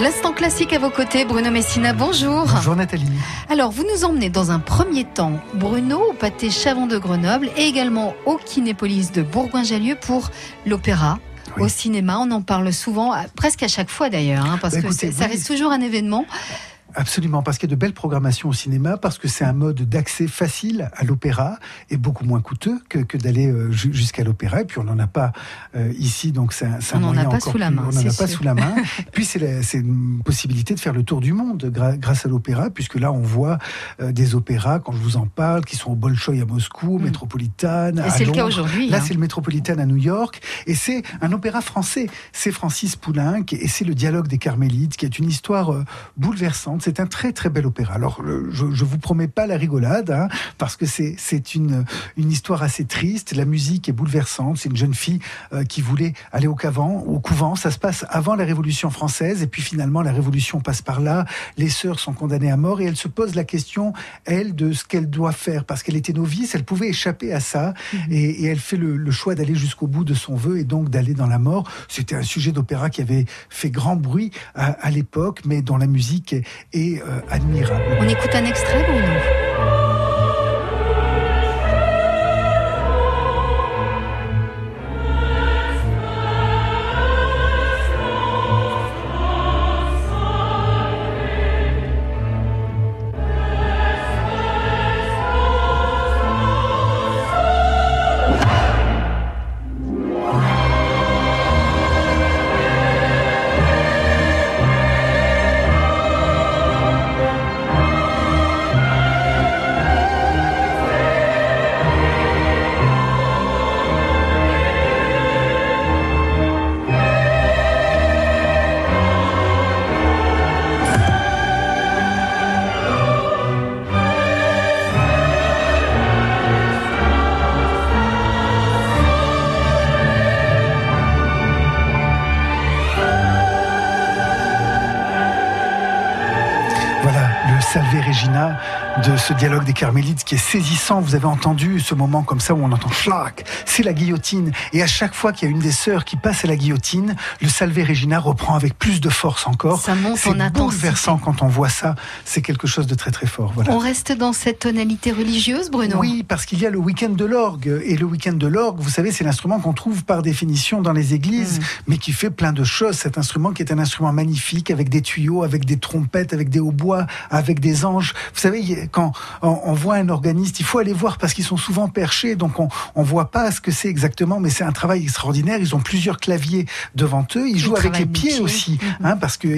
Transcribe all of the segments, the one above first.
L'instant classique à vos côtés, Bruno Messina, bonjour. Bonjour Nathalie. Alors, vous nous emmenez dans un premier temps, Bruno, au pâté Chavon de Grenoble et également au Kinépolis de Bourgoin-Jallieu pour l'opéra. Au cinéma, on en parle souvent, presque à chaque fois d'ailleurs, hein, parce bah, que ça reste toujours un événement. Absolument, parce qu'il y a de belles programmations au cinéma, parce que c'est un mode d'accès facile à l'opéra et beaucoup moins coûteux que, que d'aller euh, jusqu'à l'opéra. Et puis on n'en a pas euh, ici, donc c'est un, on n'en a pas sous la main. On n'en a pas sous la main. puis c'est une possibilité de faire le tour du monde grâce à l'opéra, puisque là on voit euh, des opéras, quand je vous en parle, qui sont au Bolchoï à Moscou, mm. Métropolitane. Et c'est le cas aujourd'hui. Là hein. c'est le Métropolitane à New York, et c'est un opéra français. C'est Francis Poulenc et c'est le dialogue des Carmélites, qui est une histoire bouleversante c'est un très très bel opéra. Alors je, je vous promets pas la rigolade, hein, parce que c'est c'est une une histoire assez triste. La musique est bouleversante. C'est une jeune fille euh, qui voulait aller au couvent. Au couvent, ça se passe avant la Révolution française, et puis finalement la Révolution passe par là. Les sœurs sont condamnées à mort, et elle se pose la question, elle, de ce qu'elle doit faire, parce qu'elle était novice, elle pouvait échapper à ça, mhm. et, et, elle fait le, le choix d'aller jusqu'au bout de son vœu, et donc d'aller dans la mort. C'était un sujet d'opéra qui avait fait grand bruit à, à l'époque, mais dont la musique est, euh, admirable. On écoute un extrait, Bruno? Salve Regina de ce dialogue des Carmélites qui est saisissant. Vous avez entendu ce moment comme ça où on entend schlack, c'est la guillotine. Et à chaque fois qu'il y a une des sœurs qui passe à la guillotine, le Salve Regina reprend avec plus de force encore. Ça monte en intensité. bouleversant quand on voit ça. C'est quelque chose de très très fort. Voilà. On reste dans cette tonalité religieuse, Bruno? Oui, parce qu'il y a le week-end de l'orgue. Et le week-end de l'orgue, vous savez, c'est l'instrument qu'on trouve par définition dans les églises, mm. mais qui fait plein de choses. Cet instrument qui est un instrument magnifique avec des tuyaux, avec des trompettes, avec des hautbois, avec des anges. Vous savez, quand on, voit un organiste, il faut aller voir parce qu'ils sont souvent perchés, donc on on voit pas ce que c'est exactement, mais c'est un travail extraordinaire. Ils ont plusieurs claviers devant eux. Ils, jouent avec les pieds, aussi, hein, mhm. parce que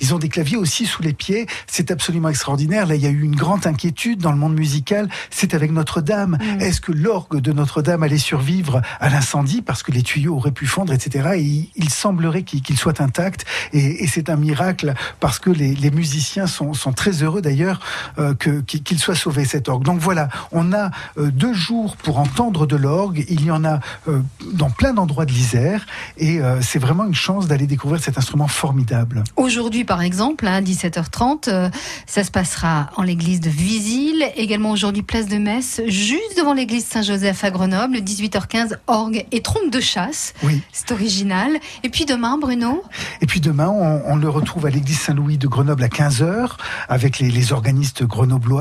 ils ont des claviers aussi sous les pieds. C'est absolument extraordinaire. Là, il y a eu une grande inquiétude dans le monde musical. C'est avec Notre-Dame. Mhm. Est-ce que l'orgue de Notre-Dame allait survivre à l'incendie parce que les tuyaux auraient pu fondre, etc. Et il, semblerait qu'il soit intact. Et, c'est un miracle parce que les, musiciens sont, très heureux d'ailleurs euh, qu'il soit sauvé cet orgue. Donc voilà, on a euh, deux jours pour entendre de l'orgue. Il y en a euh, dans plein d'endroits de l'Isère et c'est vraiment une chance d'aller découvrir cet instrument formidable. Aujourd'hui, par exemple, à 17h30, ça se passera en l'église de Visil. Également aujourd'hui, place de Metz, juste devant l'église Saint-Joseph à Grenoble. 18h15, orgue et trompe de chasse. Oui. C'est original. Et puis demain, Bruno? Et puis demain, on, le retrouve à l'église Saint-Louis de Grenoble à 15h avec les, les organistes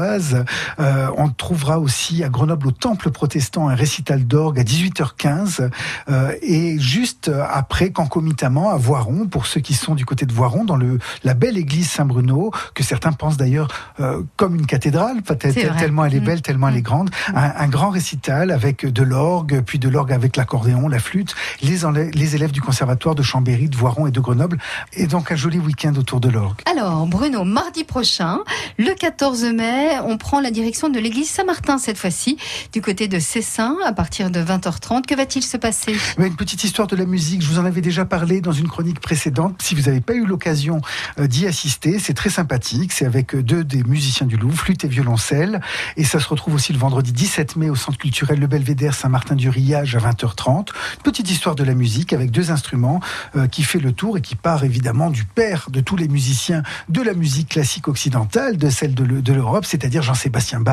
Euh, on trouvera aussi à Grenoble au Temple protestant un récital d'orgue à 18h15 euh, et juste après concomitamment à Voiron pour ceux qui sont du côté de Voiron dans le la belle église Saint-Bruno que certains pensent d'ailleurs euh, comme une cathédrale peut-être tellement elle est mm. belle tellement elle est grande mm. un, grand récital avec de l'orgue puis de l'orgue avec l'accordéon la flûte les les élèves du conservatoire de Chambéry de Voiron et de Grenoble et donc un joli week-end autour de l'orgue. Alors Bruno mardi prochain le 14 mai, on prend la direction de l'église Saint-Martin cette fois-ci, du côté de Cessin, à partir de 20h30. Que va-t-il se passer? Une petite histoire de la musique. Je vous en avais déjà parlé dans une chronique précédente. Si vous n'avez pas eu l'occasion euh, d'y assister, c'est très sympathique. C'est avec euh, deux des musiciens du Louvre, flûte et violoncelle. Et ça se retrouve aussi le vendredi 17 mai au Centre culturel Le Belvédère Saint-Martin-du-Riage à 20h30. Petite histoire de la musique avec deux instruments euh, qui fait le tour et qui part évidemment du père de tous les musiciens de la musique classique occidentale, de celle de l'Europe, c'est-à-dire Jean-Sébastien Bach.